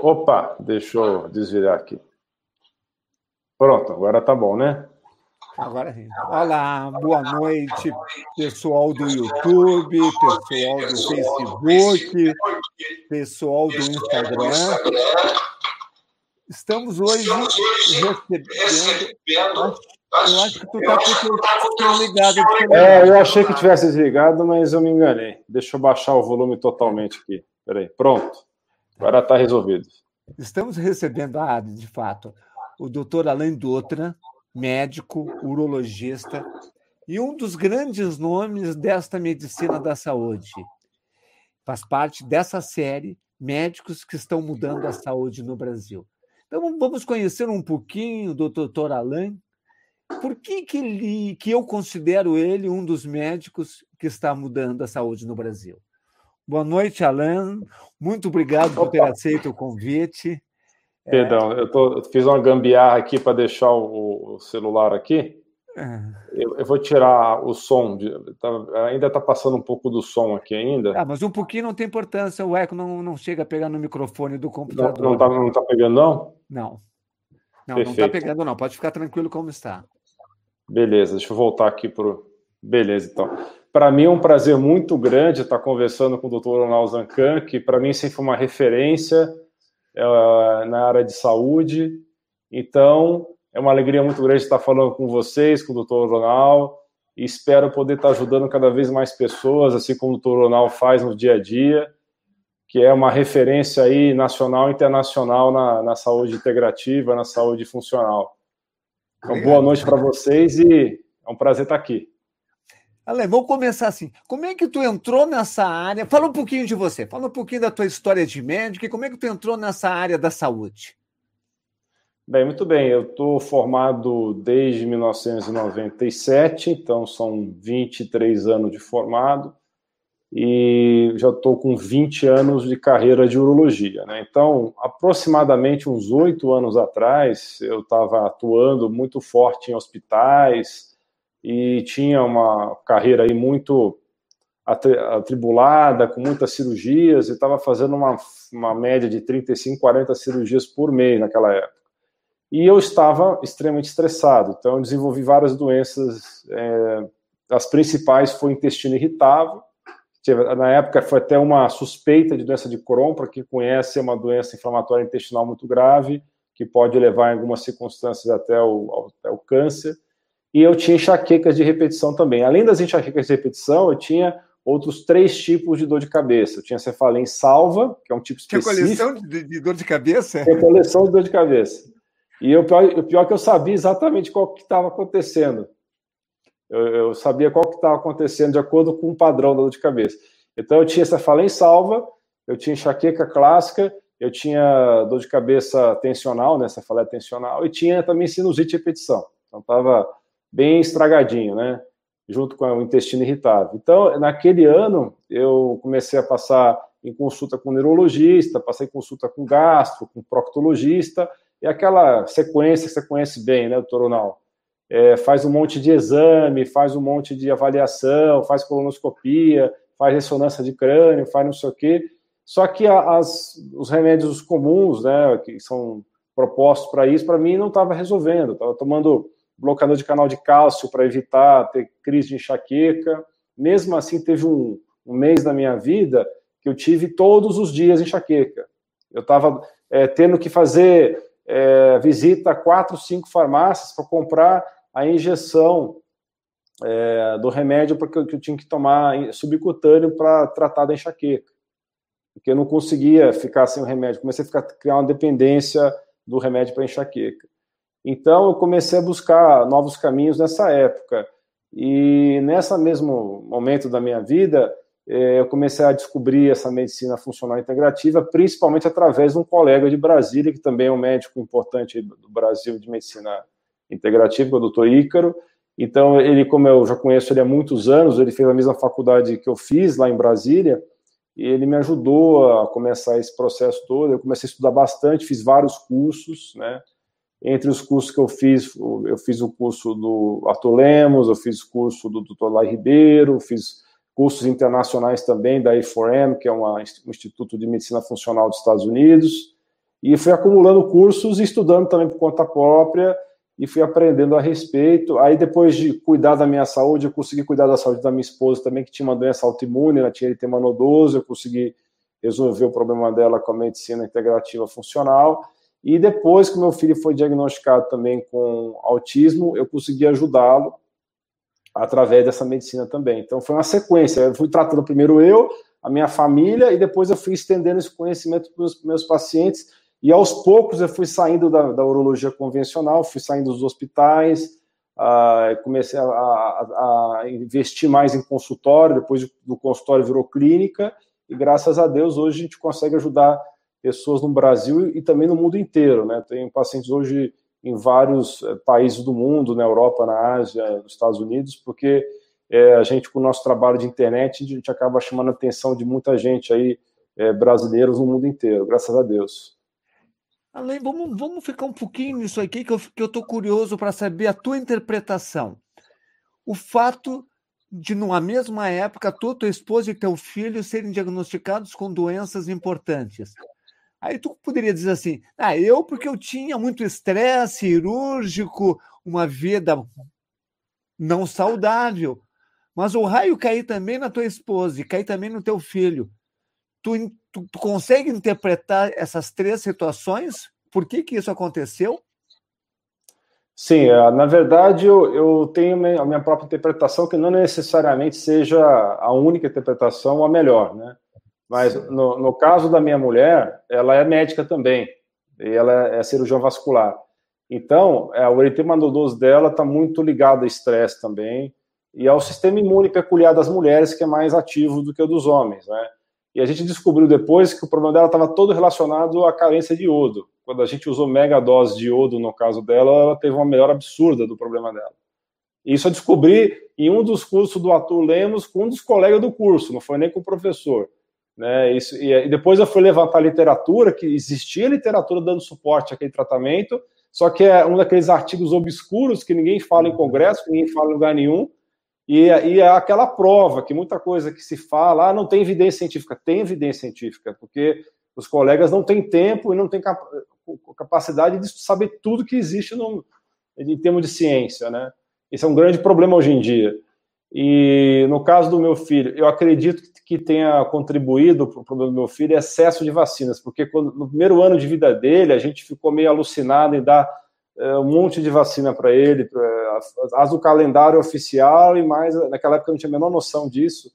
Opa, deixa eu desvirar aqui. Pronto, agora tá bom, né? Agora sim. Olá, boa noite, pessoal do YouTube, pessoal do Facebook, pessoal do Instagram. Estamos hoje recebendo. Eu acho que tu tá com o ligado. É, eu achei que tivesse desligado, mas eu me enganei. Deixa eu baixar o volume totalmente aqui. Peraí, pronto. Agora está resolvido. Estamos recebendo, ah, de fato, o doutor Alain Dutra, médico, urologista e um dos grandes nomes desta medicina da saúde. Faz parte dessa série Médicos que estão mudando a saúde no Brasil. Então vamos conhecer um pouquinho do doutor Alain. Por que, que, ele, que eu considero ele um dos médicos que está mudando a saúde no Brasil? Boa noite, Alain. Muito obrigado por ter aceito o convite. Perdão, eu, tô, eu fiz uma gambiarra aqui para deixar o, o, celular aqui. É. Eu, eu, vou tirar o som, de, tá, ainda está passando um pouco do som aqui ainda. Ah, mas um pouquinho não tem importância, o eco não, não chega a pegar no microfone do computador. Não está não tá pegando, não? Não. Não, Perfeito. não está pegando, não. Pode ficar tranquilo como está. Beleza, deixa eu voltar aqui para o. Beleza, então. Para mim é um prazer muito grande estar conversando com o Dr. Ronaldo Zancan, que para mim sempre foi uma referência é, na área de saúde. Então, é uma alegria muito grande estar falando com vocês, com o Dr. Ronaldo, e espero poder estar ajudando cada vez mais pessoas, assim como o Dr. Ronaldo faz no dia a dia, que é uma referência aí nacional e internacional na, na saúde integrativa, na saúde funcional. Então, boa noite para vocês e é um prazer estar aqui. Ale, vamos começar assim. Como é que tu entrou nessa área? Fala um pouquinho de você, fala um pouquinho da tua história de médico e como é que tu entrou nessa área da saúde. Bem, muito bem. Eu estou formado desde 1997, então são 23 anos de formado e já estou com 20 anos de carreira de urologia. Né? Então, aproximadamente uns oito anos atrás, eu estava atuando muito forte em hospitais, e tinha uma carreira aí muito atribulada, com muitas cirurgias, e estava fazendo uma, uma média de 35, 40 cirurgias por mês naquela época. E eu estava extremamente estressado, então eu desenvolvi várias doenças, é, as principais foi intestino irritável, na época foi até uma suspeita de doença de Crohn, para quem conhece, é uma doença inflamatória intestinal muito grave, que pode levar em algumas circunstâncias até o, até o câncer e eu tinha enxaquecas de repetição também. Além das enxaquecas de repetição, eu tinha outros três tipos de dor de cabeça. Eu tinha cefaleia em salva, que é um tipo específico. Tinha coleção de, de, dor de cabeça? Tinha coleção de dor de cabeça. E o pior, o pior é que eu sabia exatamente qual que estava acontecendo. Eu, eu, sabia qual que estava acontecendo de acordo com o padrão da dor de cabeça. Então eu tinha cefaleia em salva, eu tinha enxaqueca clássica, eu tinha dor de cabeça tensional, né, cefaleia tensional, e tinha também sinusite de repetição. Então estava bem estragadinho, né? Junto com o intestino irritável. Então, naquele ano, eu comecei a passar em consulta com neurologista, passei consulta com gastro, com proctologista, e aquela sequência que você conhece bem, né, doutor Ronaldo? É, faz um monte de exame, faz um monte de avaliação, faz colonoscopia, faz ressonância de crânio, faz não sei o quê. Só que as, os remédios comuns, né, que são propostos para isso, para mim não estava resolvendo. Estava tomando bloqueador de canal de cálcio para evitar ter crise de enxaqueca. Mesmo assim, teve um, um, mês da minha vida que eu tive todos os dias enxaqueca. Eu estava é, tendo que fazer é, visita a quatro, cinco farmácias para comprar a injeção é, do remédio porque eu, que eu tinha que tomar subcutâneo para tratar da enxaqueca. Porque eu não conseguia ficar sem o remédio. Comecei a ficar, criar uma dependência do remédio para enxaqueca. Então, eu comecei a buscar novos caminhos nessa época. E nesse mesmo momento da minha vida, eh, eu comecei a descobrir essa medicina funcional integrativa, principalmente através de um colega de Brasília, que também é um médico importante do Brasil de medicina integrativa, é o doutor Ícaro. Então, ele, como eu já conheço ele há muitos anos, ele fez a mesma faculdade que eu fiz lá em Brasília, e ele me ajudou a começar esse processo todo. Eu comecei a estudar bastante, fiz vários cursos, né? Entre os cursos que eu fiz, eu fiz o curso do Arthur Lemos, eu fiz o curso do Dr. Lai Ribeiro, fiz cursos internacionais também da I4M, que é uma, um Instituto de Medicina Funcional dos Estados Unidos, e fui acumulando cursos e estudando também por conta própria, e fui aprendendo a respeito. Aí, depois de cuidar da minha saúde, eu consegui cuidar da saúde da minha esposa também, que tinha uma doença autoimune, ela tinha eritema nodoso, eu consegui resolver o problema dela com a medicina integrativa funcional. E depois que meu filho foi diagnosticado também com autismo, eu consegui ajudá-lo através dessa medicina também. Então foi uma sequência. Eu fui tratando primeiro eu, a minha família, e depois eu fui estendendo esse conhecimento para os meus pacientes e aos poucos eu fui saindo da, da urologia convencional, fui saindo dos hospitais, uh, comecei a, a, a, investir mais em consultório, depois do consultório virou clínica, e graças a Deus hoje a gente consegue ajudar pessoas no Brasil e também no mundo inteiro. Né? Tenho pacientes hoje em vários eh, países do mundo, na Europa, na Ásia, nos Estados Unidos, porque é, a gente, com o nosso trabalho de internet, a gente acaba chamando a atenção de muita gente aí, é, brasileiros no mundo inteiro, graças a Deus. Além, vamos, vamos ficar um pouquinho nisso aqui, que eu estou curioso para saber a tua interpretação. O fato de, numa mesma época, tua, tua esposa e teu filho serem diagnosticados com doenças importantes. Aí tu poderia dizer assim: ah, eu, porque eu tinha muito estresse cirúrgico, uma vida não saudável. Mas o raio cair também na tua esposa e cair também no teu filho. Tu, tu, tu consegue interpretar essas três situações? Por que, que isso aconteceu? Sim, é, na verdade eu, eu tenho a minha própria interpretação, que não necessariamente seja a única interpretação a melhor, né? Mas no, no caso da minha mulher, ela é médica também, e ela é cirurgião vascular. Então, é, o eritema nodoso dela está muito ligado ao estresse também, e ao sistema imune peculiar das mulheres, que é mais ativo do que o dos homens, né? E a gente descobriu depois que o problema dela estava todo relacionado à carência de iodo. Quando a gente usou mega dose de iodo no caso dela, ela teve uma melhora absurda do problema dela. E isso eu descobri em um dos cursos do Arthur Lemos com um dos colegas do curso, não foi nem com o professor. Né, isso, e, e depois eu fui levantar literatura, que existia literatura dando suporte àquele tratamento, só que é um daqueles artigos obscuros que ninguém fala em congresso, ninguém fala em lugar nenhum, e, e é aquela prova que muita coisa que se fala, ah, não tem evidência científica. Tem evidência científica, porque os colegas não têm tempo e não têm capacidade de saber tudo que existe no, em termos de ciência, né? Esse é um grande problema hoje em dia. E no caso do meu filho, eu acredito que tenha contribuído para o problema do meu filho é excesso de vacinas, porque quando, no primeiro ano de vida dele, a gente ficou meio alucinado em dar é, um monte de vacina para ele, as do calendário oficial e mais, naquela época eu não tinha a menor noção disso,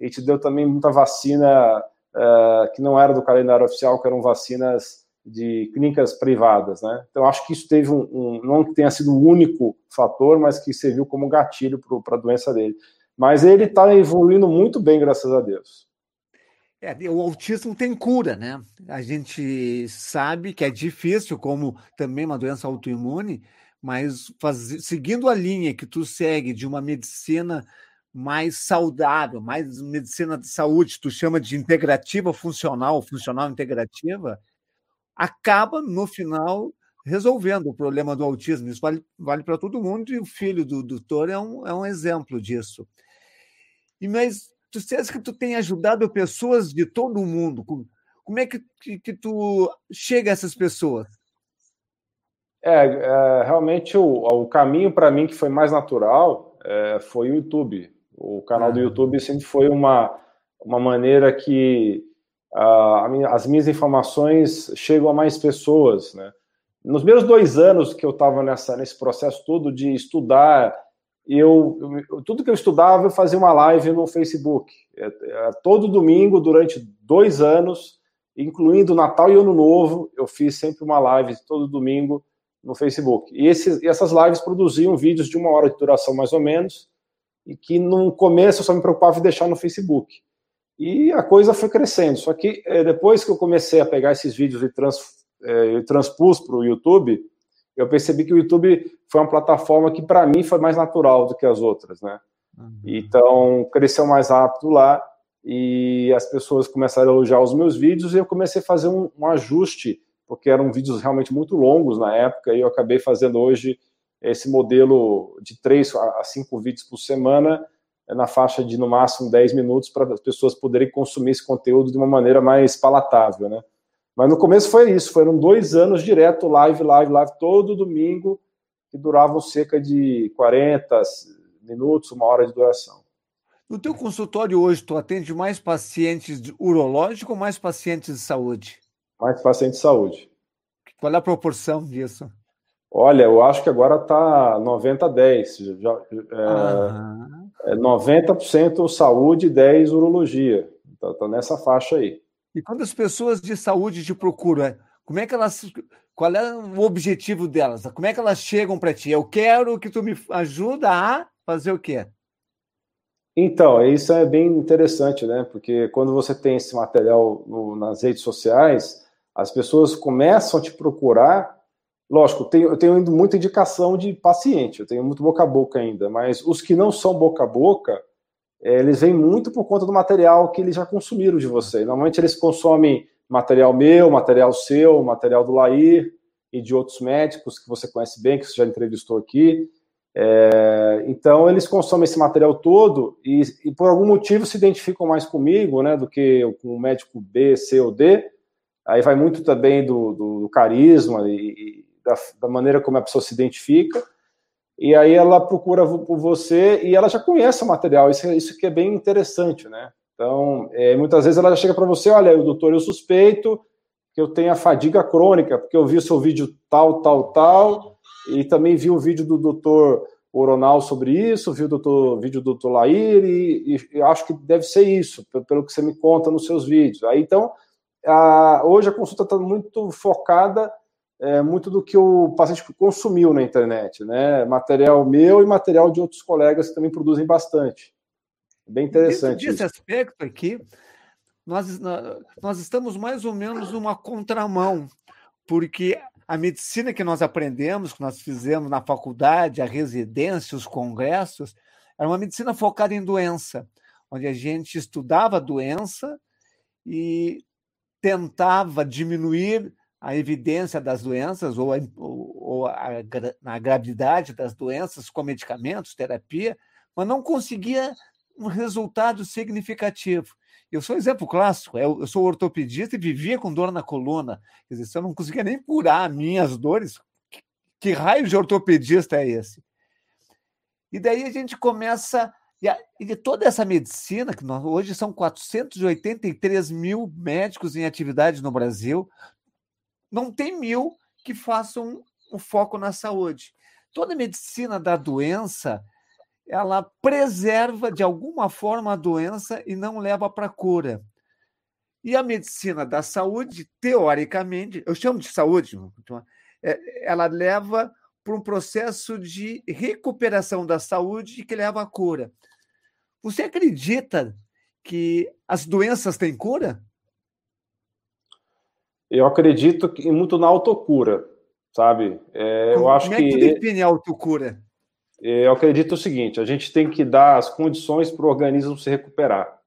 a gente deu também muita vacina é, que não era do calendário oficial, que eram vacinas de clínicas privadas, né? Então acho que isso teve um, um não que tenha sido o único fator, mas que serviu como gatilho para a doença dele. Mas ele está evoluindo muito bem, graças a Deus. É, o autismo tem cura, né? A gente sabe que é difícil, como também uma doença autoimune, mas faz, seguindo a linha que tu segue de uma medicina mais saudável, mais medicina de saúde, tu chama de integrativa funcional, funcional integrativa, acaba no final resolvendo o problema do autismo. Isso vale, vale para todo mundo e o filho do doutor é um, é um exemplo disso. E mas tu disseste que tu tem ajudado pessoas de todo o mundo. Como é que, que, que tu chega a essas pessoas? É, é realmente o, o caminho para mim que foi mais natural é, foi o YouTube. O canal ah. do YouTube sempre foi uma, uma maneira que a, a as minhas informações chegam a mais pessoas, né? Nos meus dois anos que eu estava nesse processo todo de estudar eu, eu, tudo que eu estudava eu fazia uma live no Facebook. É, é, todo domingo, durante dois anos, incluindo Natal e Ano Novo, eu fiz sempre uma live todo domingo no Facebook. E, e essas lives produziam vídeos de uma hora de duração mais ou menos, e que no começo eu só me preocupava em deixar no Facebook. E a coisa foi crescendo. Só que é, depois que eu comecei a pegar esses vídeos e trans, é, transpus para o YouTube, eu percebi que o YouTube foi uma plataforma que para mim foi mais natural do que as outras, né? Uhum. Então cresceu mais rápido lá e as pessoas começaram a elogiar os meus vídeos e eu comecei a fazer um, um ajuste porque eram vídeos realmente muito longos na época e eu acabei fazendo hoje esse modelo de três a cinco vídeos por semana é na faixa de no máximo 10 minutos para as pessoas poderem consumir esse conteúdo de uma maneira mais palatável, né? Mas no começo foi isso, foram dois anos direto, live, live, live, todo domingo, que duravam cerca de 40 minutos, uma hora de duração. No teu consultório hoje, tu atende mais pacientes urológicos ou mais pacientes de saúde? Mais pacientes de saúde. Qual é a proporção disso? Olha, eu acho que agora está 90 a 10. Já, é, é 90% saúde e 10 urologia. Está tá nessa faixa aí. E quando as pessoas de saúde te procuram, é, como é que elas. Qual é o objetivo delas? Como é que elas chegam para ti? Eu quero que tu me ajuda a fazer o quê? Então, isso é bem interessante, né? Porque quando você tem esse material no, nas redes sociais, as pessoas começam a te procurar. Lógico, eu tenho, muita indicação de paciente, eu tenho muito boca a boca ainda, mas os que não são boca a boca, eles vêm muito por conta do material que eles já consumiram de você. Normalmente eles consomem material meu, material seu, material do Lair e de outros médicos que você conhece bem, que você já entrevistou aqui. É, então eles consomem esse material todo e, e, por algum motivo se identificam mais comigo, né, do que com o médico B, C ou D. Aí vai muito também do, do, do carisma e, e da, da, maneira como a pessoa se identifica. E aí ela procura por você e ela já conhece o material. Isso, isso que é bem interessante, né? Então, é, muitas vezes ela já chega para você, olha, doutor, eu suspeito que eu tenho a fadiga crônica, porque eu vi o seu vídeo tal, tal, tal, e também vi o vídeo do doutor Oronal sobre isso, vi o doutor, vídeo do doutor Lair, e, e, e, acho que deve ser isso, pelo, pelo, que você me conta nos seus vídeos. Aí, então, a, hoje a consulta está muito focada, é, muito do que o paciente consumiu na internet, né? Material meu e material de outros colegas que também produzem bastante. Bem interessante. Desse aspecto aqui, nós, nós estamos mais ou menos numa contramão, porque a medicina que nós aprendemos, que nós fizemos na faculdade, a residência, os congressos, era uma medicina focada em doença, onde a gente estudava a doença e tentava diminuir a evidência das doenças ou a, ou a, a gravidade das doenças com medicamentos, terapia, mas não conseguia um resultado significativo. Eu sou um exemplo clássico. Eu, sou ortopedista e vivia com dor na coluna. Quer dizer, se eu não conseguia nem curar minhas dores, que, que raio de ortopedista é esse? E daí a gente começa. E, a, e toda essa medicina, que nós, hoje são 483 mil médicos em atividade no Brasil, não tem mil que façam um foco na saúde. Toda medicina da doença ela preserva de alguma forma a doença e não leva para cura. E a medicina da saúde, teoricamente, eu chamo de saúde, é, ela leva para um processo de recuperação da saúde que leva à cura. Você acredita que as doenças têm cura? Eu acredito que muito na autocura, sabe? É, como, eu acho como é que, que define a autocura? eu acredito o seguinte: a gente tem que dar as condições para o organismo se recuperar.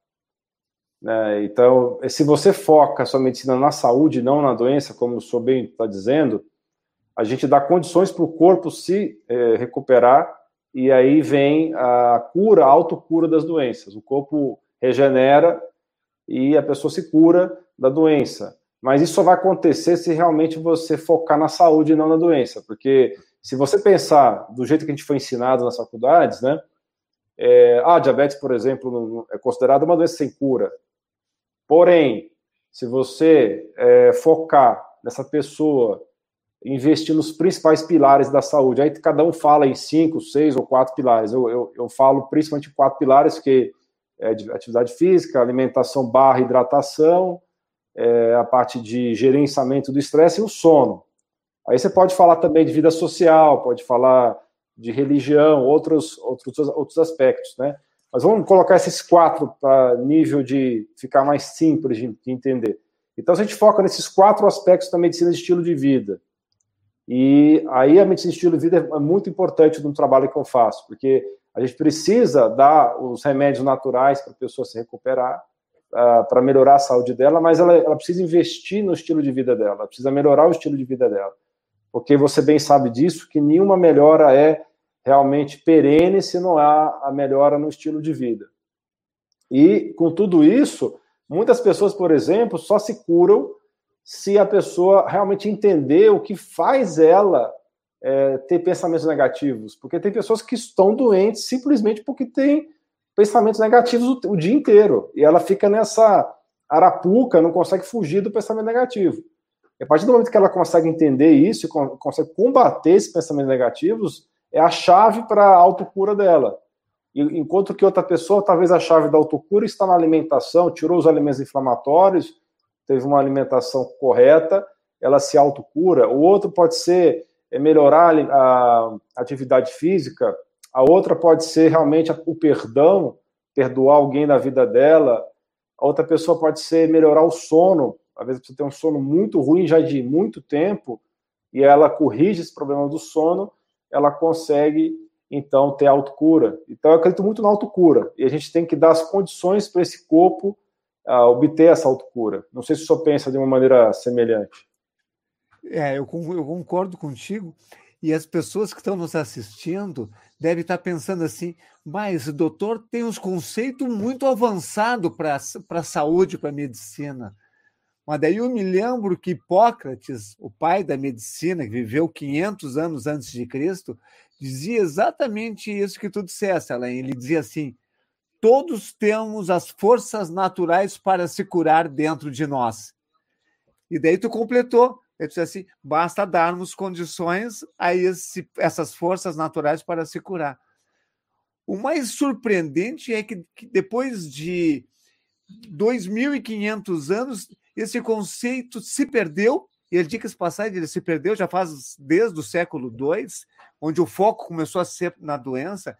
Né? Então, se você foca a sua medicina na saúde, não na doença, como o senhor bem está dizendo, a gente dá condições para o corpo se é, recuperar e aí vem a cura, a autocura das doenças. O corpo regenera e a pessoa se cura da doença. Mas isso só vai acontecer se realmente você focar na saúde e não na doença, porque se você pensar do jeito que a gente foi ensinado nas faculdades, né? É, a diabetes, por exemplo, é considerada uma doença sem cura. Porém, se você é, focar nessa pessoa, investir nos principais pilares da saúde, aí cada um fala em cinco, seis ou quatro pilares. Eu, eu, eu falo principalmente quatro pilares, que é atividade física, alimentação barra hidratação, é, a parte de gerenciamento do estresse e o sono. Aí você pode falar também de vida social, pode falar de religião, outros, outros, outros aspectos, né? Mas vamos colocar esses quatro para nível de ficar mais simples de, de, entender. Então, a gente foca nesses quatro aspectos da medicina de estilo de vida. E aí a medicina de estilo de vida é muito importante no trabalho que eu faço, porque a gente precisa dar os remédios naturais para a pessoa se recuperar, para melhorar a saúde dela, mas ela, ela precisa investir no estilo de vida dela, ela precisa melhorar o estilo de vida dela porque você bem sabe disso, que nenhuma melhora é realmente perene se não há a melhora no estilo de vida. E com tudo isso, muitas pessoas, por exemplo, só se curam se a pessoa realmente entender o que faz ela é, ter pensamentos negativos. Porque tem pessoas que estão doentes simplesmente porque têm pensamentos negativos o, o dia inteiro. E ela fica nessa arapuca, não consegue fugir do pensamento negativo. E a partir do momento que ela consegue entender isso consegue combater esses pensamentos negativos, é a chave para a autocura dela. E, enquanto que outra pessoa, talvez a chave da autocura está na alimentação, tirou os alimentos inflamatórios, teve uma alimentação correta, ela se autocura. O outro pode ser é, melhorar a atividade física, a outra pode ser realmente o perdão, perdoar alguém na vida dela, a outra pessoa pode ser melhorar o sono, às vezes você tem um sono muito ruim já de muito tempo, e ela corrige esse problema do sono, ela consegue então ter autocura. Então eu acredito muito na autocura, e a gente tem que dar as condições para esse corpo uh, obter essa autocura. Não sei se o senhor pensa de uma maneira semelhante. É, eu, eu concordo contigo, e as pessoas que estão nos assistindo devem estar pensando assim, mas o doutor tem uns conceitos muito avançados para a saúde, para a medicina. Mas daí eu me lembro que Hipócrates, o pai da medicina, que viveu 500 anos antes de Cristo, dizia exatamente isso que tu disseste, Alain. Ele dizia assim: todos temos as forças naturais para se curar dentro de nós. E daí tu completou. Ele disse assim: basta darmos condições a esse, essas forças naturais para se curar. O mais surpreendente é que, que depois de 2.500 anos, esse conceito se perdeu. E ele diga-se passagem, ele se perdeu já faz desde o século II, onde o foco começou a ser na doença,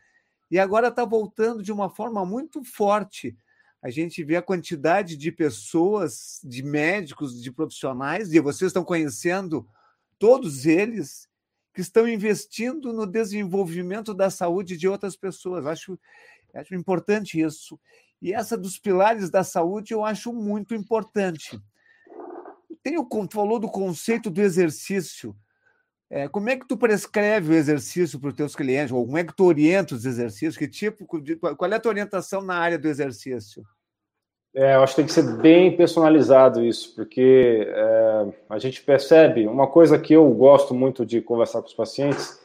e agora está voltando de uma forma muito forte. A gente vê a quantidade de pessoas, de médicos, de profissionais, e vocês estão conhecendo todos eles que estão investindo no desenvolvimento da saúde de outras pessoas. Acho, acho importante isso. E essa dos pilares da saúde eu acho muito importante. Tem o falou do conceito do exercício. É, como é que tu prescreve o exercício para os teus clientes? Ou como é que tu orienta os exercícios? Que tipo, qual é a tua orientação na área do exercício? É, eu acho que tem que ser bem personalizado isso, porque é, a gente percebe uma coisa que eu gosto muito de conversar com os pacientes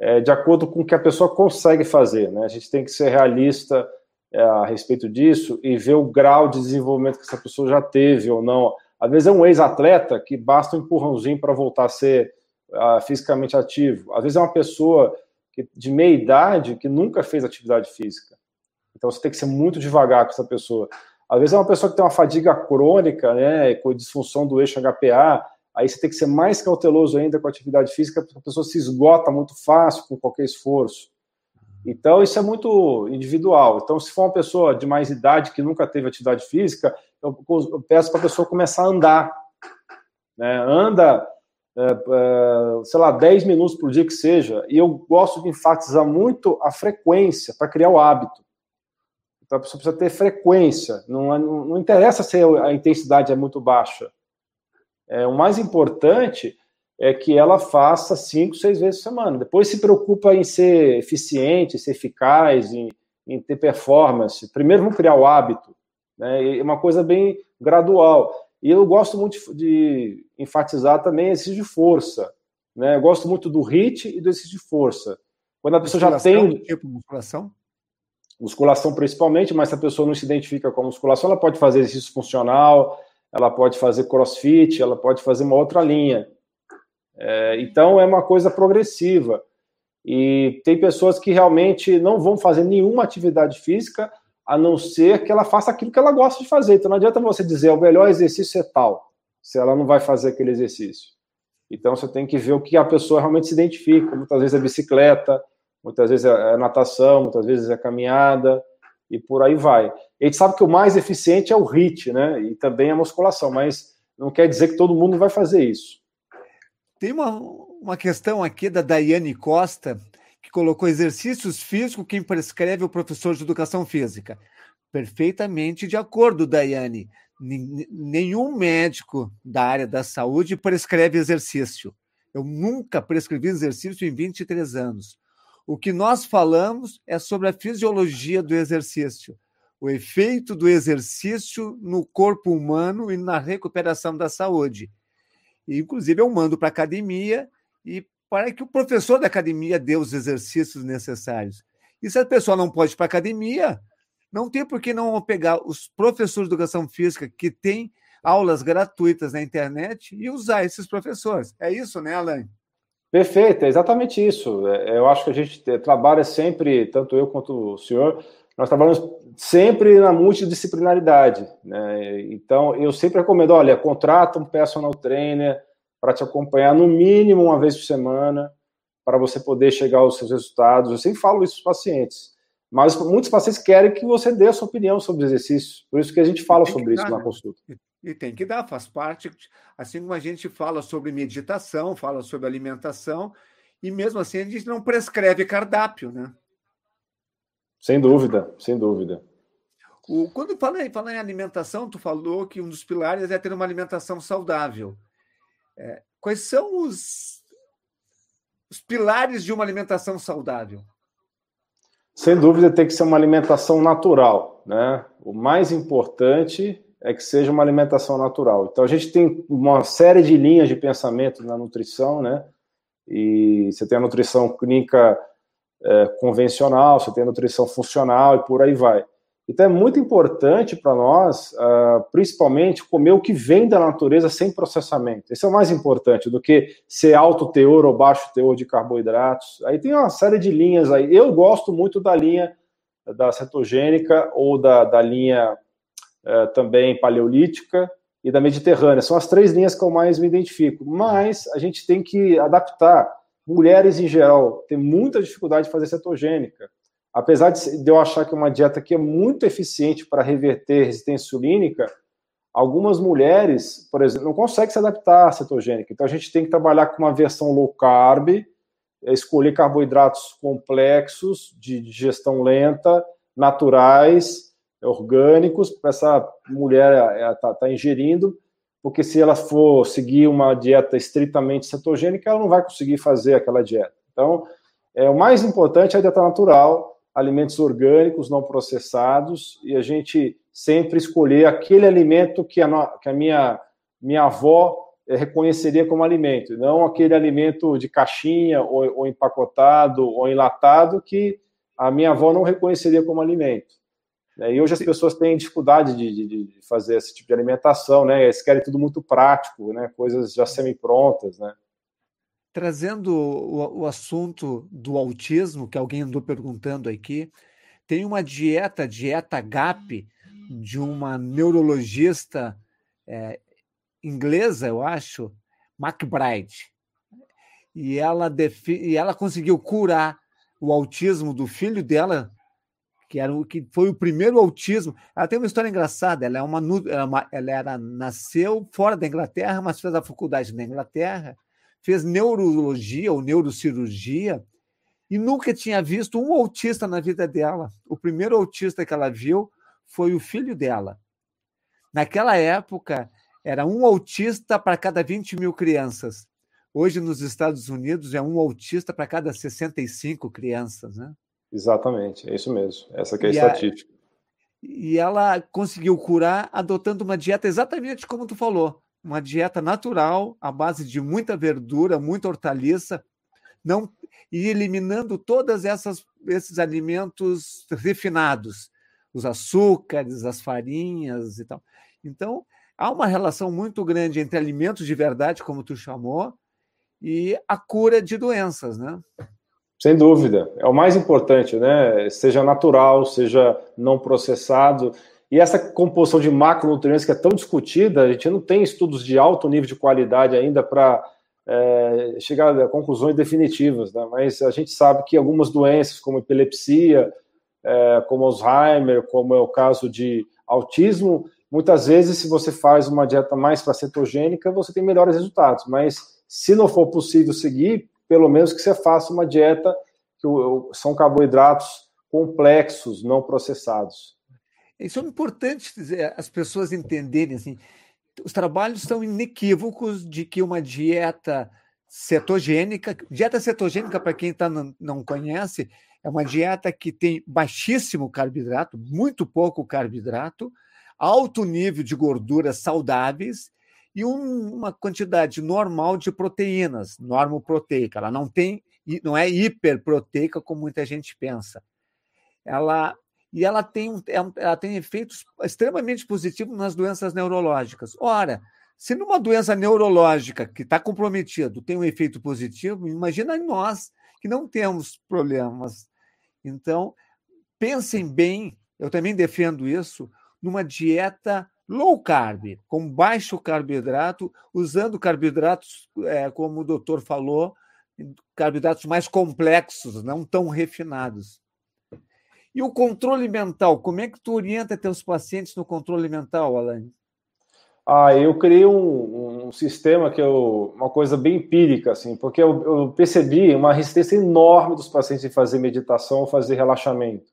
é de acordo com o que a pessoa consegue fazer. Né? A gente tem que ser realista é, a respeito disso e ver o grau de desenvolvimento que essa pessoa já teve ou não. Às vezes é um ex-atleta que basta um empurrãozinho para voltar a ser uh, fisicamente ativo. Às vezes é uma pessoa que, de meia idade que nunca fez atividade física. Então você tem que ser muito devagar com essa pessoa. Às vezes é uma pessoa que tem uma fadiga crônica, né, com disfunção do eixo HPA, aí você tem que ser mais cauteloso ainda com a atividade física, porque a pessoa se esgota muito fácil com qualquer esforço. Então, isso é muito individual. Então, se for uma pessoa de mais idade que nunca teve atividade física, eu, peço para a pessoa começar a andar. Né? Anda, é, é, sei lá, 10 minutos por dia que seja. E eu gosto de enfatizar muito a frequência para criar o hábito. Então, a pessoa precisa ter frequência. Não, não, não interessa se a intensidade é muito baixa. É, o mais importante é que ela faça cinco, seis vezes por semana. Depois se preocupa em ser eficiente, ser eficaz, em, em ter performance. Primeiro vamos criar o hábito. Né? É uma coisa bem gradual. E eu gosto muito de enfatizar também exercício de força. Né? Eu gosto muito do HIT e do exercício de força. Quando a pessoa já tem. Tipo musculação? Musculação principalmente, mas se a pessoa não se identifica com a musculação, ela pode fazer exercício funcional, ela pode fazer crossfit, ela pode fazer uma outra linha. É, então é uma coisa progressiva. E tem pessoas que realmente não vão fazer nenhuma atividade física a não ser que ela faça aquilo que ela gosta de fazer. Então não adianta você dizer o melhor exercício é tal, se ela não vai fazer aquele exercício. Então você tem que ver o que a pessoa realmente se identifica. Muitas vezes é bicicleta, muitas vezes é natação, muitas vezes é caminhada e por aí vai. A gente sabe que o mais eficiente é o HIIT, né? E também a musculação, mas não quer dizer que todo mundo vai fazer isso. Tem uma, uma questão aqui da Daiane Costa, que colocou exercícios físicos quem prescreve o professor de educação física. Perfeitamente de acordo, Daiane. Nenhum médico da área da saúde prescreve exercício. Eu nunca prescrevi exercício em 23 anos. O que nós falamos é sobre a fisiologia do exercício, o efeito do exercício no corpo humano e na recuperação da saúde. E, inclusive, eu mando para a academia e para que o professor da academia dê os exercícios necessários. E se a pessoa não pode ir para a academia, não tem por que não pegar os professores de educação física que têm aulas gratuitas na internet e usar esses professores. É isso, né, Alain? Perfeito, é exatamente isso. É, eu acho que a gente trabalha sempre, tanto eu quanto o senhor, nós trabalhamos sempre na multidisciplinaridade. Né? Então, eu sempre recomendo, olha, contrata um personal trainer para te acompanhar no mínimo uma vez por semana, para você poder chegar aos seus resultados. Eu sempre falo isso para os pacientes. Mas muitos pacientes querem que você dê a sua opinião sobre o exercício. Por isso que a gente fala sobre isso dar, na né? consulta. E tem que dar, faz parte. Assim como a gente fala sobre meditação, fala sobre alimentação, e mesmo assim a gente não prescreve cardápio, né? Sem dúvida, sem dúvida. O, quando fala em, fala em alimentação, tu falou que um dos pilares é ter uma alimentação saudável. É, quais são os, os pilares de uma alimentação saudável? Sem dúvida tem que ser uma alimentação natural, né? O mais importante é que seja uma alimentação natural. Então a gente tem uma série de linhas de pensamento na nutrição, né? E você tem a nutrição clínica é, convencional, você tem a nutrição funcional e por aí vai. Então é muito importante para nós, uh, principalmente, comer o que vem da natureza sem processamento. Esse é o mais importante do que ser alto teor ou baixo teor de carboidratos. Aí tem uma série de linhas aí. Eu gosto muito da linha da cetogênica ou da, da linha também paleolítica e da mediterrânea. São as três linhas que eu mais me identifico. Mas a gente tem que adaptar. Mulheres em geral têm muita dificuldade de fazer cetogênica apesar de eu achar que é uma dieta que é muito eficiente para reverter resistência insulínica, algumas mulheres, por exemplo, não conseguem se adaptar à cetogênica. Então a gente tem que trabalhar com uma versão low carb, é, escolher carboidratos complexos, de digestão lenta, naturais, orgânicos, para essa mulher estar é, tá, tá ingerindo, porque se ela for seguir uma dieta estritamente cetogênica, ela não vai conseguir fazer aquela dieta. Então, é, o mais importante é a dieta natural, alimentos orgânicos não processados e a gente sempre escolher aquele alimento que a, que a minha, minha avó reconheceria como alimento, não aquele alimento de caixinha ou, ou, empacotado ou enlatado que a minha avó não reconheceria como alimento. Né? E hoje as pessoas têm dificuldade de, de, de, fazer esse tipo de alimentação, né? Eles querem tudo muito prático, né? Coisas já semi-prontas, né? trazendo o, o, assunto do autismo, que alguém andou perguntando aqui, tem uma dieta, dieta GAP, de uma neurologista é, inglesa, eu acho, McBride. E ela, e ela conseguiu curar o autismo do filho dela, que era o que foi o primeiro autismo. Ela tem uma história engraçada. Ela é uma, ela, é ela era nasceu fora da Inglaterra, mas fez a faculdade na Inglaterra fez neurologia ou neurocirurgia e nunca tinha visto um autista na vida dela. O primeiro autista que ela viu foi o filho dela. Naquela época, era um autista para cada 20 mil crianças. Hoje, nos Estados Unidos, é um autista para cada 65 crianças, né? Exatamente, é isso mesmo. Essa é a e estatística. A, e ela conseguiu curar adotando uma dieta exatamente como tu falou uma dieta natural, à base de muita verdura, muita hortaliça, não e eliminando todas essas esses alimentos refinados, os açúcares, as farinhas e tal. Então, há uma relação muito grande entre alimentos de verdade, como tu chamou, e a cura de doenças, né? Sem dúvida, é o mais importante, né? Seja natural, seja não processado. E essa composição de macronutrientes que é tão discutida, a gente não tem estudos de alto nível de qualidade ainda para é, chegar a conclusões definitivas, né? mas a gente sabe que algumas doenças, como epilepsia, é, como Alzheimer, como é o caso de autismo, muitas vezes, se você faz uma dieta mais para cetogênica, você tem melhores resultados, mas se não for possível seguir, pelo menos que você faça uma dieta que são carboidratos complexos, não processados. Isso é importante as pessoas entenderem assim. Os trabalhos são inequívocos de que uma dieta cetogênica. Dieta cetogênica, para quem tá, não, não conhece, é uma dieta que tem baixíssimo carboidrato, muito pouco carboidrato, alto nível de gorduras saudáveis e um, uma quantidade normal de proteínas, normoproteica. Ela não tem, não é hiperproteica como muita gente pensa. Ela e ela tem, é ela tem efeitos extremamente positivos nas doenças neurológicas. Ora, se numa doença neurológica que está comprometido tem um efeito positivo, imagina nós que não temos problemas. Então, pensem bem, eu também defendo isso, numa dieta low carb, com baixo carboidrato, usando carboidratos, é, como o doutor falou, carboidratos mais complexos, não tão refinados. E o controle mental, como é que tu orienta teus pacientes no controle mental, Alain? Ah, eu criei um, um, sistema que eu, uma coisa bem empírica, assim, porque eu, eu, percebi uma resistência enorme dos pacientes em fazer meditação fazer relaxamento.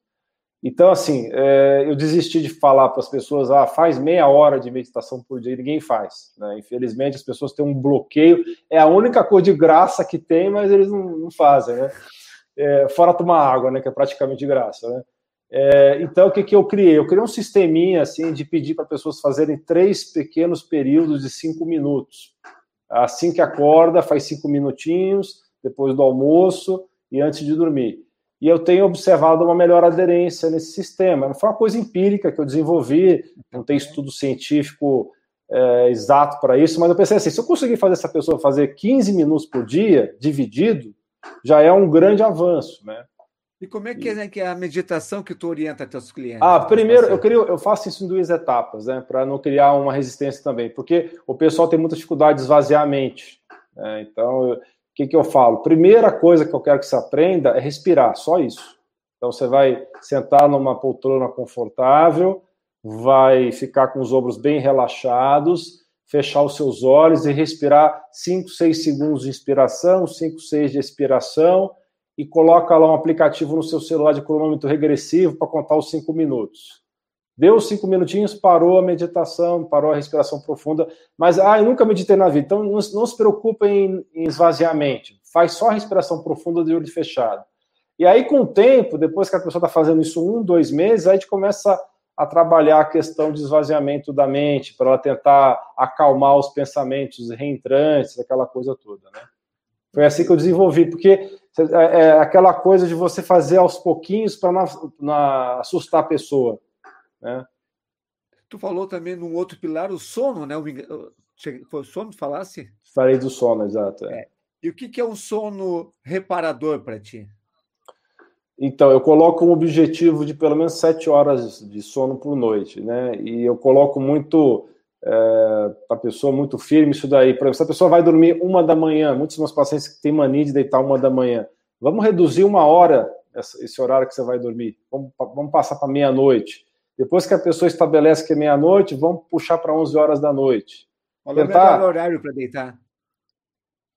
Então, assim, é, eu desisti de falar para as pessoas, ah, faz meia hora de meditação por dia, ninguém faz. Né? Infelizmente, as pessoas têm um bloqueio, é a única coisa de graça que tem, mas eles não, não fazem, né? É, fora tomar água, né, que é praticamente de graça, né? É, então, o que, que eu criei? Eu criei um sisteminha, assim, de pedir para pessoas fazerem três pequenos períodos de cinco minutos. Assim que acorda, faz cinco minutinhos, depois do almoço e antes de dormir e eu tenho observado uma melhor aderência nesse sistema. Não foi uma coisa empírica que eu desenvolvi, não tem estudo científico é, exato para isso, mas eu pensei assim: se eu conseguir fazer essa pessoa fazer 15 minutos por dia, dividido, já é um grande avanço, né? E como é que é, que é a meditação que tu orienta teus clientes? Ah, primeiro, eu, queria, eu faço isso em duas etapas, né? Para não criar uma resistência também, porque o pessoal tem muita dificuldade de esvaziar a mente. Né? Então, que, que eu falo? Primeira coisa que eu quero que você aprenda é respirar, só isso. Então você vai sentar numa poltrona confortável, vai ficar com os ombros bem relaxados, fechar os seus olhos e respirar 5, 6 segundos de inspiração, 5, 6 de expiração e coloca lá um aplicativo no seu celular de cronômetro regressivo para contar os 5 minutos. Deu cinco minutinhos, parou a meditação, parou a respiração profunda. Mas, ah, eu nunca meditei na vida. Então, não, não se preocupe em, em esvaziar a mente. Faz só a respiração profunda de olho fechado. E aí, com o tempo, depois que a pessoa está fazendo isso um, dois meses, aí a gente começa a trabalhar a questão de esvaziamento da mente, para ela tentar acalmar os pensamentos reentrantes, aquela coisa toda, né? Foi assim que eu desenvolvi, porque é, é aquela coisa de você fazer aos pouquinhos para não, assustar a pessoa. Né? Tu falou também num outro pilar, o sono, né? Foi o sono que falasse? Falei do sono, exato. É. É. E o que é um sono reparador para ti? Então, eu coloco um objetivo de pelo menos sete horas de sono por noite, né? E eu coloco muito é, para a pessoa muito firme isso daí. Por exemplo, se a pessoa vai dormir uma da manhã, muitos dos meus pacientes têm mania de deitar uma da manhã, vamos reduzir uma hora esse horário que você vai dormir. Vamos, vamos passar para meia-noite. Depois que a pessoa estabelece que é meia-noite, vamos puxar para 11 horas da noite. Qual é o melhor horário para deitar?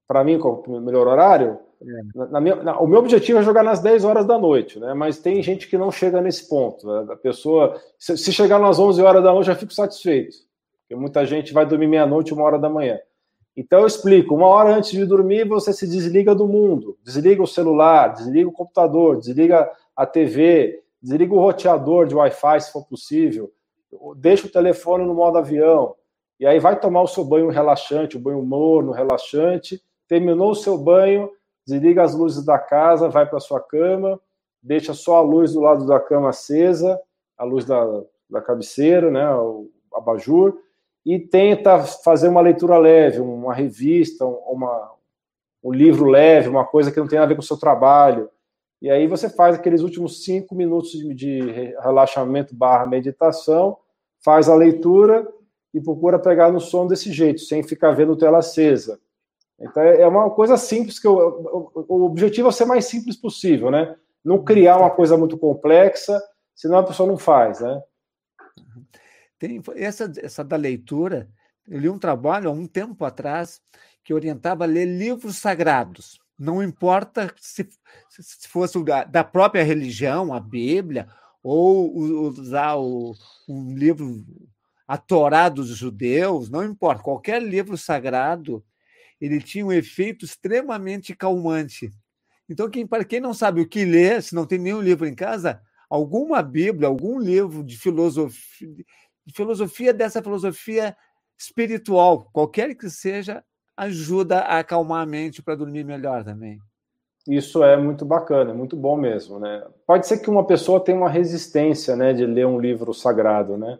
Para mim, qual é o melhor horário? É. Na, na minha, na, o meu objetivo é jogar nas 10 horas da noite, né? mas tem gente que não chega nesse ponto. Né? A pessoa, se, se, chegar nas 11 horas da noite, já fico satisfeito. Porque muita gente vai dormir meia-noite, uma hora da manhã. Então eu explico: uma hora antes de dormir, você se desliga do mundo, desliga o celular, desliga o computador, desliga a TV, desliga o roteador de Wi-Fi se for possível, deixa o telefone no modo avião, e aí vai tomar o seu banho relaxante, o banho morno, relaxante, terminou o seu banho, desliga as luzes da casa, vai para sua cama, deixa só a luz do lado da cama acesa, a luz da, da cabeceira, né, o abajur, e tenta fazer uma leitura leve, uma revista, uma, um livro leve, uma coisa que não tem a ver com o seu trabalho, e aí você faz aqueles últimos cinco minutos de, relaxamento barra meditação, faz a leitura e procura pegar no som desse jeito, sem ficar vendo tela acesa. Então é uma coisa simples que eu, o objetivo é ser mais simples possível, né? Não criar uma coisa muito complexa, senão a pessoa não faz, né? Tem essa, essa da leitura, eu li um trabalho há um tempo atrás que orientava a ler livros sagrados. Não importa se, se fosse da, da própria religião, a Bíblia, ou usar o, um livro, a Torá dos judeus, não importa, qualquer livro sagrado. ele tinha um efeito extremamente calmante. Então, quem, para quem não sabe o que ler, se não tem nenhum livro em casa, alguma Bíblia, algum livro de filosofia, de filosofia dessa filosofia espiritual, qualquer que seja, ajuda a acalmar a mente para dormir melhor também. Isso é muito bacana, muito bom mesmo, né? Pode ser que uma pessoa tenha uma resistência, né, de ler um livro sagrado, né?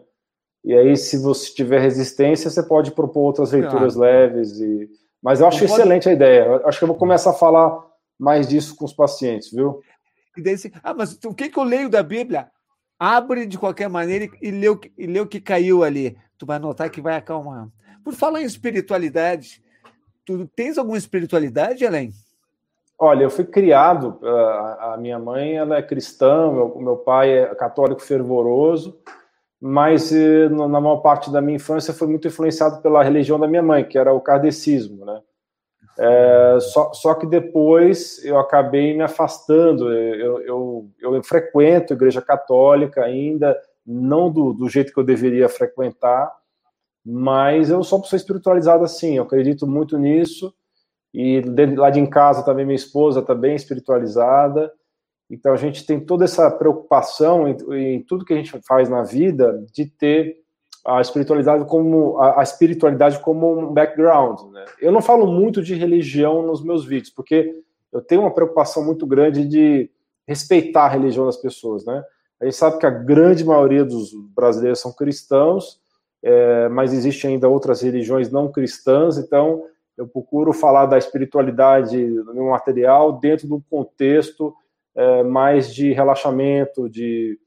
E aí, se você tiver resistência, você pode propor outras leituras claro. leves. E... Mas eu acho excelente a ideia. Eu acho que eu vou começar a falar mais disso com os pacientes, viu? E daí, ah, mas o que, que eu leio da Bíblia? Abre de qualquer maneira e lê, o, e lê o que caiu ali. Tu vai notar que vai acalmar. Por falar em espiritualidade, tu tens alguma espiritualidade, Elen? Olha, eu fui criado, a minha mãe ela é cristã, o meu pai é católico fervoroso, mas eh, na maior parte da minha infância foi muito influenciado pela religião da minha mãe, que era o kardecismo, né? É, só, só, que depois eu acabei me afastando. Eu, eu, eu frequento a igreja católica ainda, não do, do, jeito que eu deveria frequentar, mas eu sou uma pessoa espiritualizada assim, eu acredito muito nisso. E lá de em casa também minha esposa está bem espiritualizada. Então a gente tem toda essa preocupação em, em, tudo que a gente faz na vida de ter a espiritualidade como a, a espiritualidade como um background. Né? Eu não falo muito de religião nos meus vídeos porque eu tenho uma preocupação muito grande de respeitar a religião das pessoas, né? A gente sabe que a grande maioria dos brasileiros são cristãos, é, mas existem ainda outras religiões não cristãs, então eu procuro falar da espiritualidade no material dentro do contexto é, mais de relaxamento, de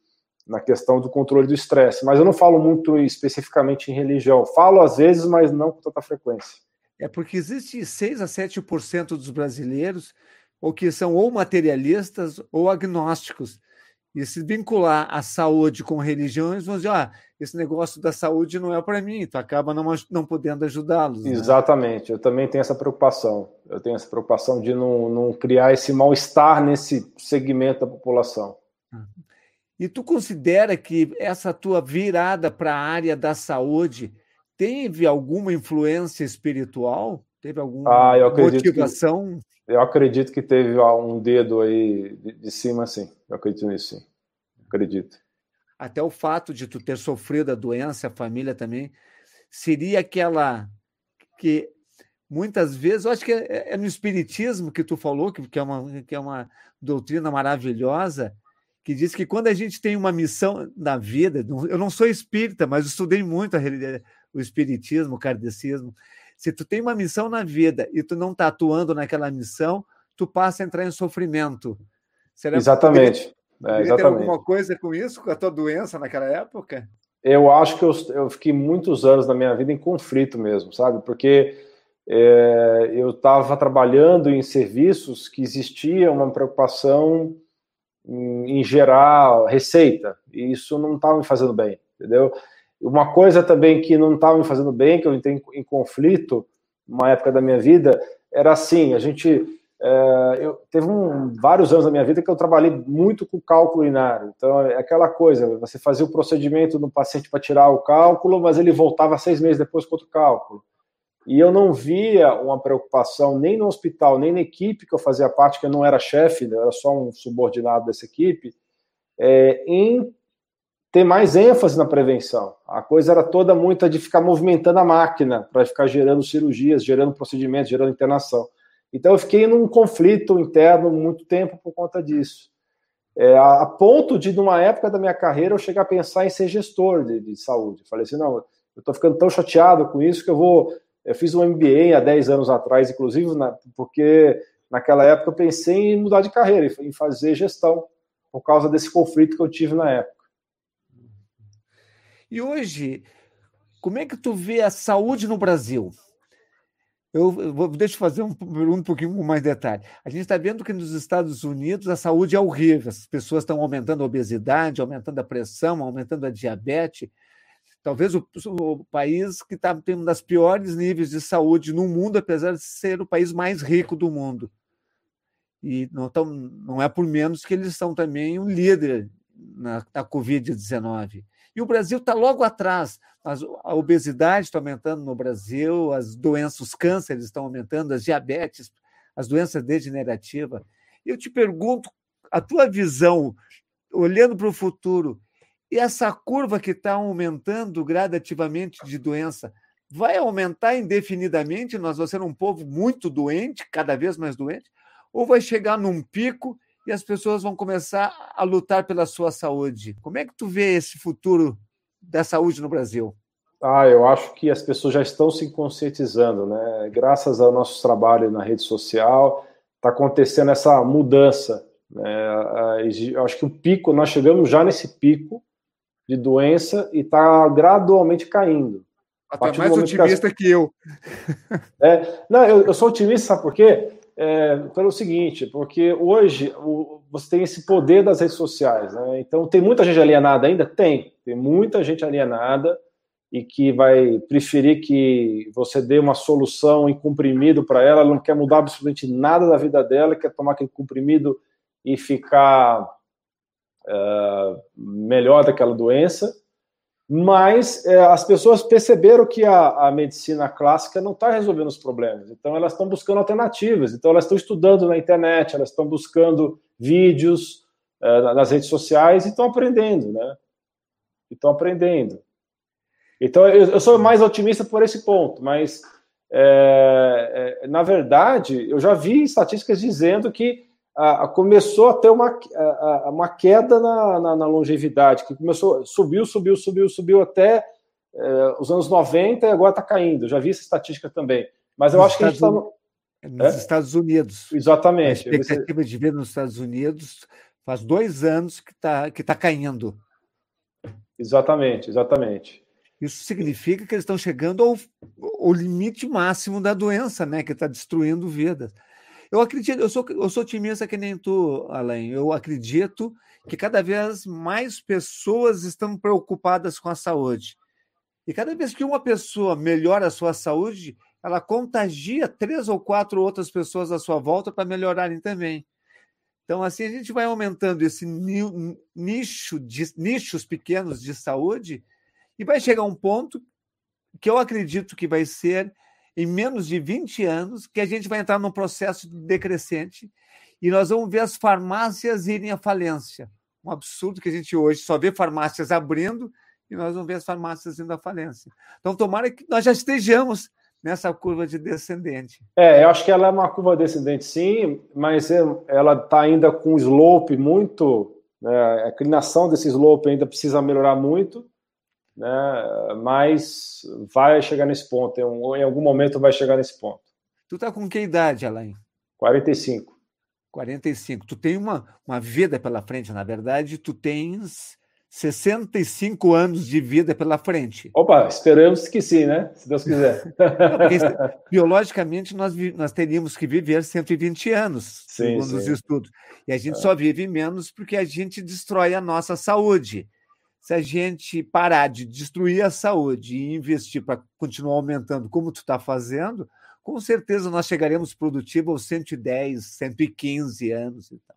na questão do controle do estresse. Mas eu não falo muito especificamente em religião. Falo às vezes, mas não com tanta frequência. É porque existe 6 a 7% dos brasileiros ou que são ou materialistas ou agnósticos. E se vincular a saúde com religiões, vão dizer, ah, esse negócio da saúde não é para mim, tu acaba não, não podendo ajudá-los. Né? Exatamente, eu também tenho essa preocupação. Eu tenho essa preocupação de não, não criar esse mal-estar nesse segmento da população. E tu considera que essa tua virada para a área da saúde teve alguma influência espiritual? Teve alguma ah, motivação? Que eu acredito que teve um dedo aí de, cima, sim. Eu acredito nisso, sim. Acredito. Até o fato de tu ter sofrido a doença, a família também, seria aquela que muitas vezes, eu acho que é, é no espiritismo que tu falou, que, que, é uma, que é uma doutrina maravilhosa, que diz que quando a gente tem uma missão na vida, eu não sou espírita, mas estudei muito a, o espiritismo, o kardecismo, se tu tem uma missão na vida e tu não está atuando naquela missão, tu passa a entrar em sofrimento. Será exatamente. Poderia, é, exatamente. ter alguma coisa com isso, com a tua doença naquela época? Eu acho que eu, eu fiquei muitos anos da minha vida em conflito mesmo, sabe? Porque é, eu estava trabalhando em serviços que existia uma preocupação em, em gerar receita, e isso não estava me fazendo bem, entendeu? Uma coisa também que não estava me fazendo bem, que eu entrei em, em conflito, uma época da minha vida, era assim, a gente... É, eu, teve um, vários anos da minha vida que eu trabalhei muito com cálculo urinário. Então, é aquela coisa, você fazia o procedimento no paciente para tirar o cálculo, mas ele voltava seis meses depois com outro cálculo. E eu não via uma preocupação nem no hospital, nem na equipe que eu fazia parte, que eu não era chefe, eu era só um subordinado dessa equipe, é, em ter mais ênfase na prevenção. A coisa era toda muita de ficar movimentando a máquina para ficar gerando cirurgias, gerando procedimentos, gerando internação. Então eu fiquei num conflito interno muito tempo por conta disso. É, a, ponto de, numa época da minha carreira, eu chegar a pensar em ser gestor de, de saúde. Falei assim, não, eu estou ficando tão chateado com isso que eu vou... Eu fiz um MBA há 10 anos atrás, inclusive, na, porque naquela época eu pensei em mudar de carreira, em fazer gestão, por causa desse conflito que eu tive na época. E hoje, como é que tu vê a saúde no Brasil? Eu, vou, deixa eu fazer um, um pouquinho mais detalhe. A gente está vendo que nos Estados Unidos a saúde é horrível, as pessoas estão aumentando a obesidade, aumentando a pressão, aumentando a diabetes. Talvez o, o país que está tendo um dos piores níveis de saúde no mundo, apesar de ser o país mais rico do mundo. E não, tão, não é por menos que eles são também um líder na, na Covid-19. E o Brasil está logo atrás. A obesidade está aumentando no Brasil, as doenças, os cânceres estão aumentando, as diabetes, as doenças degenerativas. Eu te pergunto, a tua visão, olhando para o futuro, e essa curva que está aumentando gradativamente de doença, vai aumentar indefinidamente? Nós vamos ser um povo muito doente, cada vez mais doente? Ou vai chegar num pico e as pessoas vão começar a lutar pela sua saúde? Como é que tu vê esse futuro da saúde no Brasil? Ah, eu acho que as pessoas já estão se conscientizando, né? Graças ao nosso trabalho na rede social, está acontecendo essa mudança. Né? Eu acho que o pico, nós chegamos já nesse pico de doença e está gradualmente caindo. Até mais otimista que, as... que eu. É, não, eu, eu, sou otimista, sabe por quê? É, pelo seguinte, porque hoje o, você tem esse poder das redes sociais, né? Então tem muita gente alienada ainda? Tem. Tem muita gente alienada e que vai preferir que você dê uma solução em comprimido para ela, ela não quer mudar absolutamente nada da vida dela, quer tomar aquele comprimido e ficar uh, melhor daquela doença, mas uh, as pessoas perceberam que a, a medicina clássica não está resolvendo os problemas, então elas estão buscando alternativas, então elas estão estudando na internet, elas estão buscando vídeos uh, nas redes sociais e estão aprendendo, né? Estão aprendendo. Então eu, eu, sou mais otimista por esse ponto, mas é, é, na verdade eu já vi estatísticas dizendo que a, a, começou a ter uma, a, uma queda na, na, na, longevidade, que começou, subiu, subiu, subiu, subiu até é, os anos 90 e agora está caindo. Já vi essa estatística também. Mas eu nos acho que a gente está. No... Nos é? Estados Unidos. Exatamente. A expectativa de ver nos Estados Unidos faz dois anos que está que tá caindo. Exatamente, exatamente. Isso significa que eles estão chegando ao, ao limite máximo da doença, né? Que está destruindo vidas. Eu acredito, eu sou, eu sou otimista que nem tu, Alain. Eu acredito que cada vez mais pessoas estão preocupadas com a saúde. E cada vez que uma pessoa melhora a sua saúde, ela contagia três ou quatro outras pessoas à sua volta para melhorarem também. Então, assim, a gente vai aumentando esse nicho de nichos pequenos de saúde e vai chegar um ponto que eu acredito que vai ser em menos de 20 anos, que a gente vai entrar num processo decrescente e nós vamos ver as farmácias irem à falência. Um absurdo que a gente hoje só vê farmácias abrindo e nós vamos ver as farmácias indo à falência. Então, tomara que nós já estejamos nessa curva de descendente. É, eu acho que ela é uma curva descendente, sim, mas é, ela está ainda com um slope muito. Né, a inclinação desse slope ainda precisa melhorar muito né? Mas vai chegar nesse ponto, em, algum momento vai chegar nesse ponto. Tu tá com que idade, Alain? 45. 45. Tu tem uma, uma vida pela frente, na verdade, tu tens 65 anos de vida pela frente. Opa, esperamos que sim, né? Se Deus quiser. Não, biologicamente, nós, nós teríamos que viver 120 anos, sim, segundo sim. os estudos. E a gente é. só vive menos porque a gente destrói a nossa saúde se a gente parar de destruir a saúde e investir para continuar aumentando como tu está fazendo, com certeza nós chegaremos produtivos aos 110, 115 anos e tal.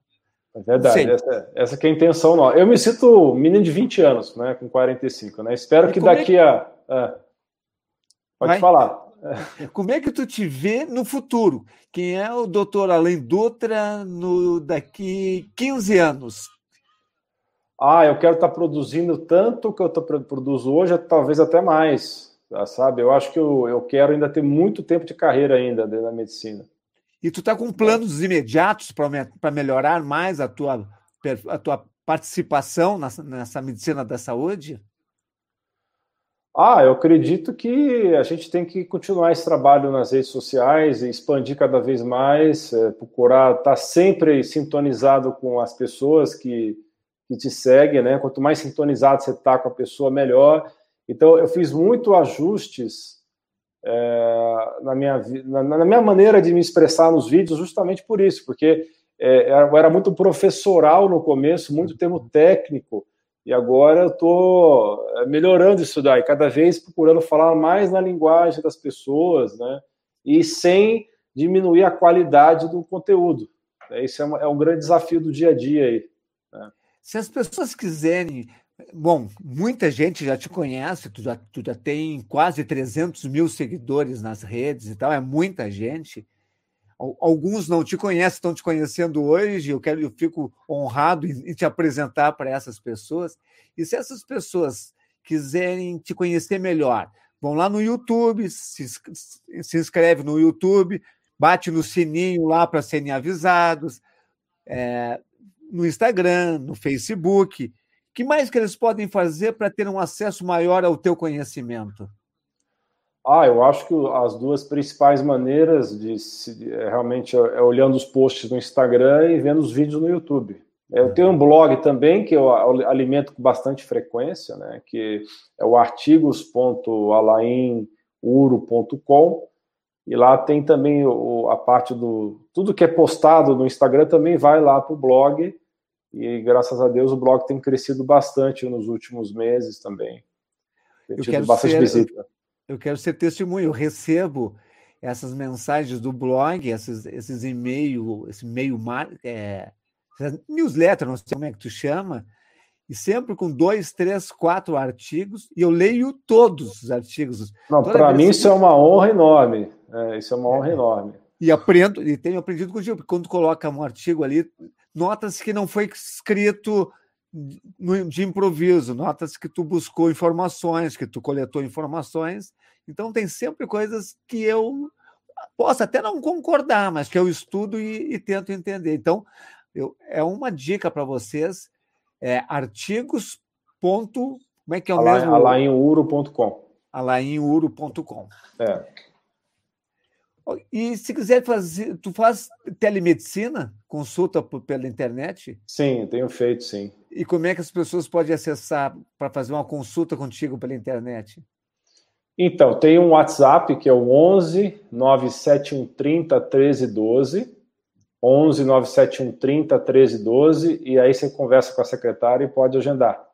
É verdade, essa, essa é a intenção nossa. Eu me sinto menino de 20 anos, né, com 45, né? Espero que daqui é que... a... É. Pode Vai. falar. Como é que tu te vê no futuro? Quem é o doutor Alain Dutra no, daqui 15 anos? Ah, eu quero estar tá produzindo tanto que eu tô, produzo hoje, talvez até mais, tá, sabe? Eu acho que eu, eu quero ainda ter muito tempo de carreira ainda na medicina. E tu está com planos imediatos para melhorar mais a tua, a tua participação nessa, nessa medicina da saúde? Ah, eu acredito que a gente tem que continuar esse trabalho nas redes sociais e expandir cada vez mais, é, procurar estar tá sempre sintonizado com as pessoas que, que te segue, né? Quanto mais sintonizado você está com a pessoa, melhor. Então, eu fiz muito ajustes é, na, minha, na, na, minha maneira de me expressar nos vídeos, justamente por isso, porque é, eu era muito professoral no começo, muito termo técnico, e agora eu estou é, melhorando isso daí, cada vez procurando falar mais na linguagem das pessoas, né? E sem diminuir a qualidade do conteúdo. Isso é, é um grande desafio do dia a dia aí. Né? Se as pessoas quiserem Bom, muita gente já te conhece, tu já, tu já tem quase 300 mil seguidores nas redes e tal, é muita gente. Alguns não te conhecem, estão te conhecendo hoje. Eu quero, eu fico honrado em, te apresentar para essas pessoas. E se essas pessoas quiserem te conhecer melhor, vão lá no YouTube, se, se inscreve no YouTube, bate no sininho lá para serem avisados, é, no Instagram, no Facebook. O que mais que eles podem fazer para ter um acesso maior ao teu conhecimento? Ah, eu acho que as duas principais maneiras de se, é, realmente é, é olhando os posts no Instagram e vendo os vídeos no YouTube. Eu tenho um blog também que eu alimento com bastante frequência, né? Que é o artigos.alainuro.com e lá tem também o, a parte do tudo que é postado no Instagram também vai lá para o blog e graças a Deus o blog tem crescido bastante nos últimos meses também. Tem tido bastante ser, visita eu quero ser testemunho, eu recebo essas mensagens do blog, esses, esses e-mail, esse e-mail é, newsletter, não sei como é que tu chama, e sempre com dois, três, quatro artigos, e eu leio todos os artigos. Não, para mim isso é uma honra enorme. É, isso é uma honra é. enorme. E aprendo, e tenho aprendido contigo, porque quando coloca um artigo ali, nota-se que não foi escrito de improviso, nota-se que tu buscou informações, que tu coletou informações, então tem sempre coisas que eu posso até não concordar, mas que eu estudo e, e tento entender. Então, eu, é uma dica para vocês, é artigos. Ponto, como é que é o Alain, mesmo? alainuro.com alainuro.com É. E se quiser fazer, tu faz telemedicina, consulta pela internet? Sim, tenho feito, sim. E como é que as pessoas podem acessar para fazer uma consulta contigo pela internet? Então, tem um WhatsApp que é o 11 97130 1312. 11 97130 1312. E aí você conversa com a secretária e pode agendar.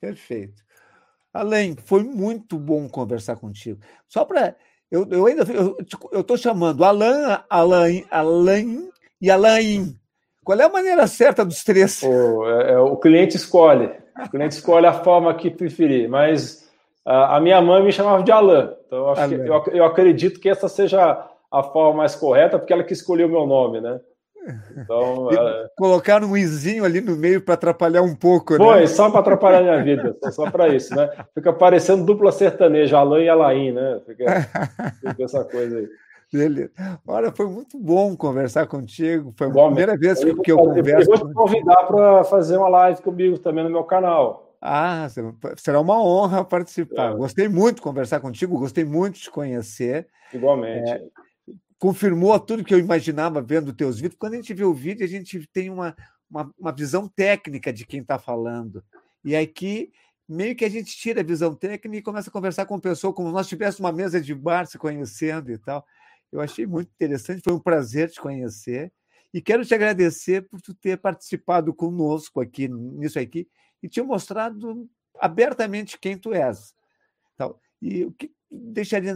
Perfeito. Além, foi muito bom conversar contigo. Só para eu, eu ainda eu estou chamando Alain, Alain, Alain e Alain. Qual é a maneira certa dos três? O, é, é, o cliente escolhe. O cliente escolhe a forma que preferir. Mas a, a minha mãe me chamava de Alain. Então eu, eu, eu acredito que essa seja a forma mais correta, porque ela que escolheu o meu nome, né? Então, ela... Colocaram um izinho ali no meio para atrapalhar um pouco, né? Foi, só para atrapalhar a minha vida, só para isso, né? Fica parecendo dupla sertaneja, Alain e Alain, né? Fica, fica essa coisa aí. Beleza. Olha, foi muito bom conversar contigo. Foi a bom, primeira vez que, que eu converso. Eu vou te convidar para fazer uma live comigo também no meu canal. Ah, será uma honra participar. É. Gostei muito de conversar contigo, gostei muito de te conhecer. Igualmente. É, confirmou tudo que eu imaginava vendo teus vídeos. Quando a gente vê o vídeo, a gente tem uma, uma, uma visão técnica de quem está falando. E aqui, meio que a gente tira a visão técnica e começa a conversar com a pessoa como nós tivéssemos uma mesa de bar se conhecendo e tal. Eu achei muito interessante, foi um prazer te conhecer. E quero te agradecer por tu ter participado conosco aqui nisso aqui e te mostrado abertamente quem tu és. Então, e o que deixaria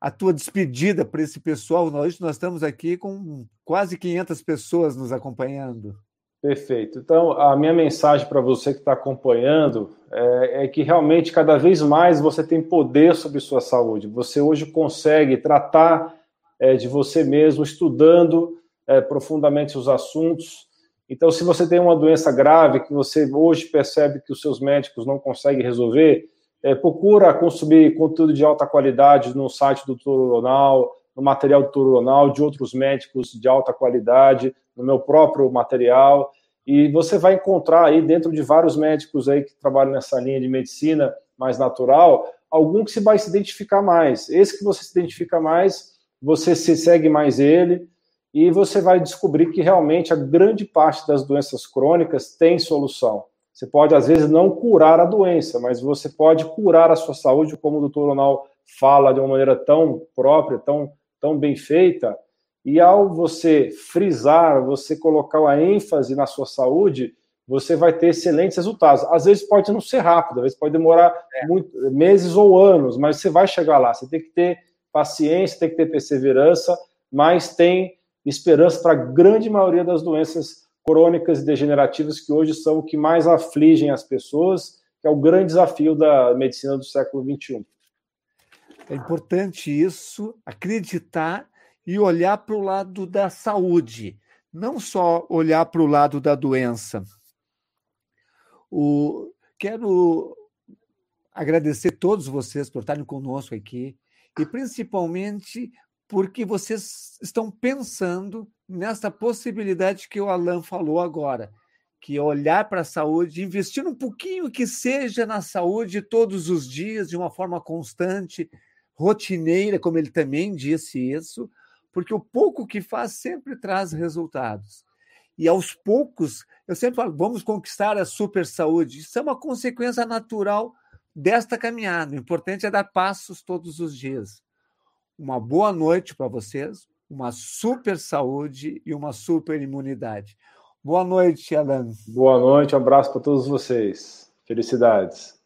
a tua despedida para esse pessoal. Hoje nós estamos aqui com quase 500 pessoas nos acompanhando. Perfeito. Então, a minha mensagem para você que está acompanhando é, é, que realmente cada vez mais você tem poder sobre sua saúde. Você hoje consegue tratar é, de você mesmo, estudando é, profundamente os assuntos. Então, se você tem uma doença grave que você hoje percebe que os seus médicos não conseguem resolver, é, procura consumir conteúdo de alta qualidade no site do Turonal, no material do Turonal, de outros médicos de alta qualidade, no meu próprio material. E você vai encontrar aí, dentro de vários médicos aí que trabalham nessa linha de medicina mais natural, algum que se vai se identificar mais. Esse que você se identifica mais, você se segue mais ele, e você vai descobrir que realmente a grande parte das doenças crônicas tem solução. Você pode, às vezes, não curar a doença, mas você pode curar a sua saúde, como o doutor Ronald fala de uma maneira tão própria, tão, tão bem feita. E ao você frisar, você colocar a ênfase na sua saúde, você vai ter excelentes resultados. Às vezes pode não ser rápido, às vezes pode demorar é. muito, meses ou anos, mas você vai chegar lá. Você tem que ter paciência, tem que ter perseverança, mas tem esperança para a grande maioria das doenças crônicas e degenerativas que hoje são o que mais afligem as pessoas que é o grande desafio da medicina do século XXI. É importante isso, acreditar e olhar para o lado da saúde, não só olhar para o lado da doença. O, quero agradecer todos vocês por estarem conosco aqui e principalmente porque vocês estão pensando nessa possibilidade que o Alan falou agora, que é olhar para a saúde, investir um pouquinho que seja na saúde todos os dias, de uma forma constante, rotineira, como ele também disse isso, porque o pouco que faz sempre traz resultados. E aos poucos, eu sempre falo, vamos conquistar a super saúde. Isso é uma consequência natural desta caminhada. O importante é dar passos todos os dias. Uma boa noite para vocês, uma super saúde e uma super imunidade. Boa noite, Alan. Boa noite, um abraço para todos vocês. Felicidades.